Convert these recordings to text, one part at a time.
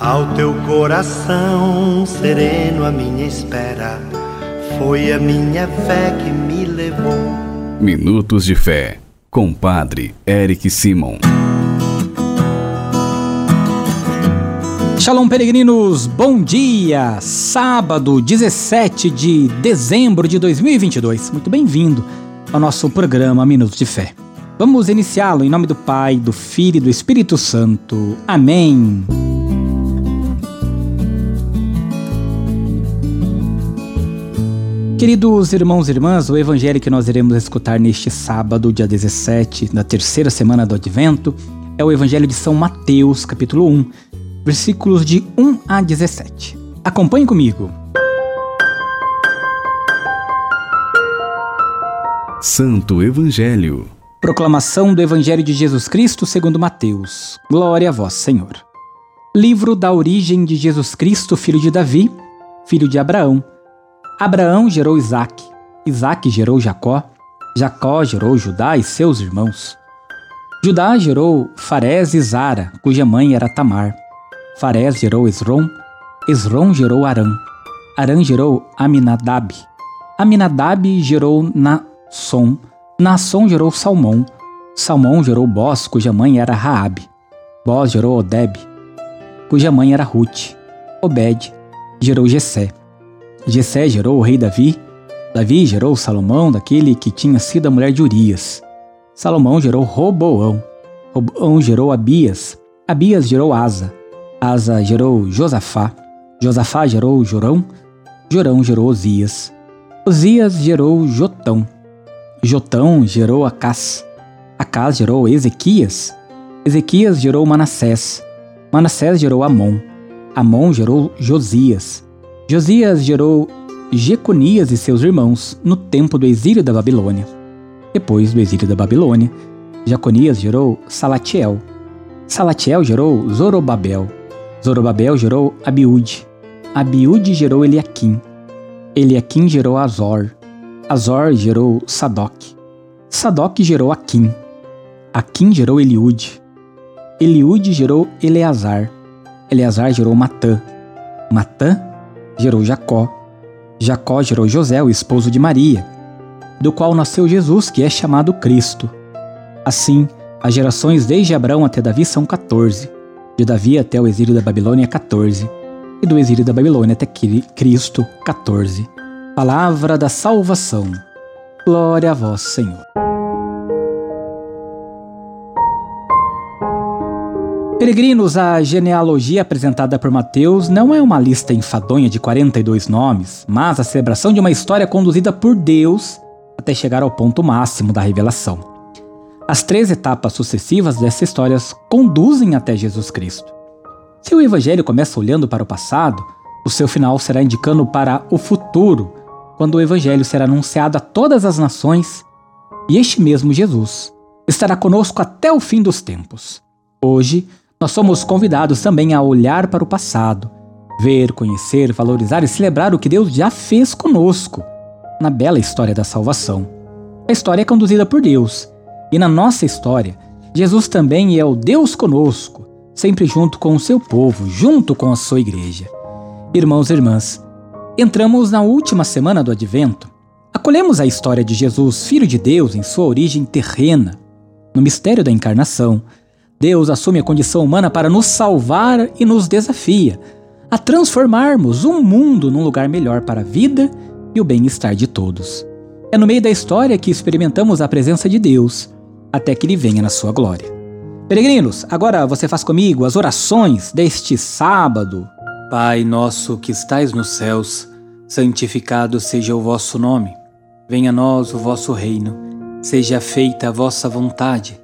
Ao teu coração sereno, a minha espera foi a minha fé que me levou. Minutos de Fé, com Padre Eric Simon. Shalom, peregrinos, bom dia! Sábado, 17 de dezembro de 2022. Muito bem-vindo ao nosso programa Minutos de Fé. Vamos iniciá-lo em nome do Pai, do Filho e do Espírito Santo. Amém. Queridos irmãos e irmãs, o evangelho que nós iremos escutar neste sábado, dia 17 da terceira semana do Advento, é o evangelho de São Mateus, capítulo 1, versículos de 1 a 17. Acompanhe comigo. Santo Evangelho. Proclamação do Evangelho de Jesus Cristo segundo Mateus. Glória a vós, Senhor. Livro da origem de Jesus Cristo, filho de Davi, filho de Abraão Abraão gerou Isaac, Isaac gerou Jacó, Jacó gerou Judá e seus irmãos. Judá gerou Farés e Zara, cuja mãe era Tamar. Farés gerou Esrom, Esrom gerou Arã. Arã gerou Aminadab. Aminadab gerou Nasson. Nasson gerou Salmão. Salmão gerou Boz, cuja mãe era Raabe. Boz gerou Odeb, cuja mãe era Ruth. Obed gerou Jessé. Jessé gerou o rei Davi. Davi gerou Salomão, daquele que tinha sido a mulher de Urias. Salomão gerou Roboão. Roboão gerou Abias. Abias gerou Asa. Asa gerou Josafá. Josafá gerou Jorão. Jorão gerou Osias. Osias gerou Jotão. Jotão gerou Acás. Acás gerou Ezequias. Ezequias gerou Manassés. Manassés gerou Amon. Amon gerou Josias. Josias gerou Jeconias e seus irmãos no tempo do exílio da Babilônia. Depois do exílio da Babilônia, Jeconias gerou Salatiel. Salatiel gerou Zorobabel. Zorobabel gerou Abiúde. Abiúde gerou Eliaquim. Eliaquim gerou Azor. Azor gerou Sadoc. Sadoc gerou Aquim. Aquim gerou Eliúde. Eliúde gerou Eleazar. Eleazar gerou Matã. Matã gerou Jacó. Jacó gerou José, o esposo de Maria, do qual nasceu Jesus, que é chamado Cristo. Assim, as gerações desde Abraão até Davi são 14, de Davi até o exílio da Babilônia 14, e do exílio da Babilônia até Cristo 14. Palavra da salvação. Glória a vós, Senhor. Peregrinos, a genealogia apresentada por Mateus não é uma lista enfadonha de 42 nomes, mas a celebração de uma história conduzida por Deus até chegar ao ponto máximo da revelação. As três etapas sucessivas dessa história conduzem até Jesus Cristo. Se o Evangelho começa olhando para o passado, o seu final será indicando para o futuro, quando o Evangelho será anunciado a todas as nações e este mesmo Jesus estará conosco até o fim dos tempos. Hoje, nós somos convidados também a olhar para o passado, ver, conhecer, valorizar e celebrar o que Deus já fez conosco na bela história da salvação. A história é conduzida por Deus, e na nossa história, Jesus também é o Deus conosco, sempre junto com o seu povo, junto com a sua igreja. Irmãos e irmãs, entramos na última semana do Advento. Acolhemos a história de Jesus, Filho de Deus, em sua origem terrena, no mistério da encarnação Deus assume a condição humana para nos salvar e nos desafia a transformarmos o mundo num lugar melhor para a vida e o bem-estar de todos. É no meio da história que experimentamos a presença de Deus, até que Ele venha na sua glória. Peregrinos, agora você faz comigo as orações deste sábado. Pai nosso que estais nos céus, santificado seja o vosso nome. Venha a nós o vosso reino. Seja feita a vossa vontade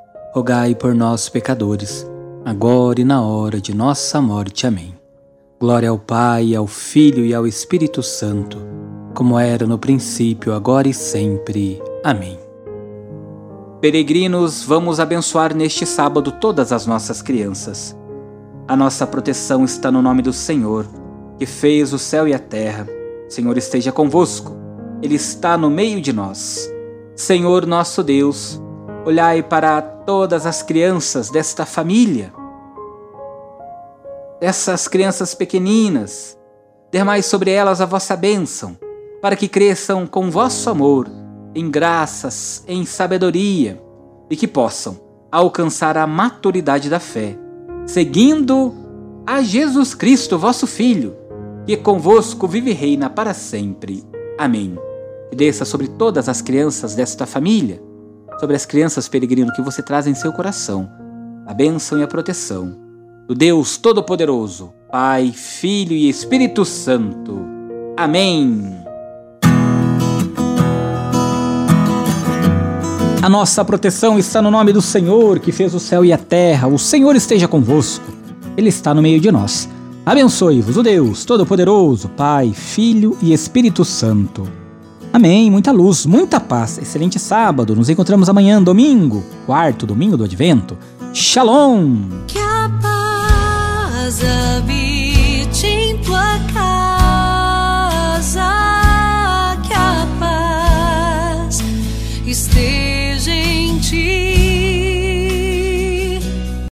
rogai por nós, pecadores, agora e na hora de nossa morte. Amém. Glória ao Pai, ao Filho e ao Espírito Santo, como era no princípio, agora e sempre. Amém. Peregrinos, vamos abençoar neste sábado todas as nossas crianças. A nossa proteção está no nome do Senhor, que fez o céu e a terra. Senhor esteja convosco, Ele está no meio de nós. Senhor nosso Deus, olhai para todas as crianças desta família dessas crianças pequeninas. Dermai sobre elas a vossa bênção, para que cresçam com vosso amor, em graças, em sabedoria, e que possam alcançar a maturidade da fé, seguindo a Jesus Cristo, vosso Filho, que convosco vive e reina para sempre. Amém. E desça sobre todas as crianças desta família, sobre as crianças peregrino que você traz em seu coração, a bênção e a proteção do Deus Todo-Poderoso, Pai, Filho e Espírito Santo. Amém. A nossa proteção está no nome do Senhor, que fez o céu e a terra. O Senhor esteja convosco. Ele está no meio de nós. Abençoe-vos o Deus Todo-Poderoso, Pai, Filho e Espírito Santo. Amém. Muita luz, muita paz. Excelente sábado. Nos encontramos amanhã, domingo, quarto domingo do Advento. Shalom. sabia.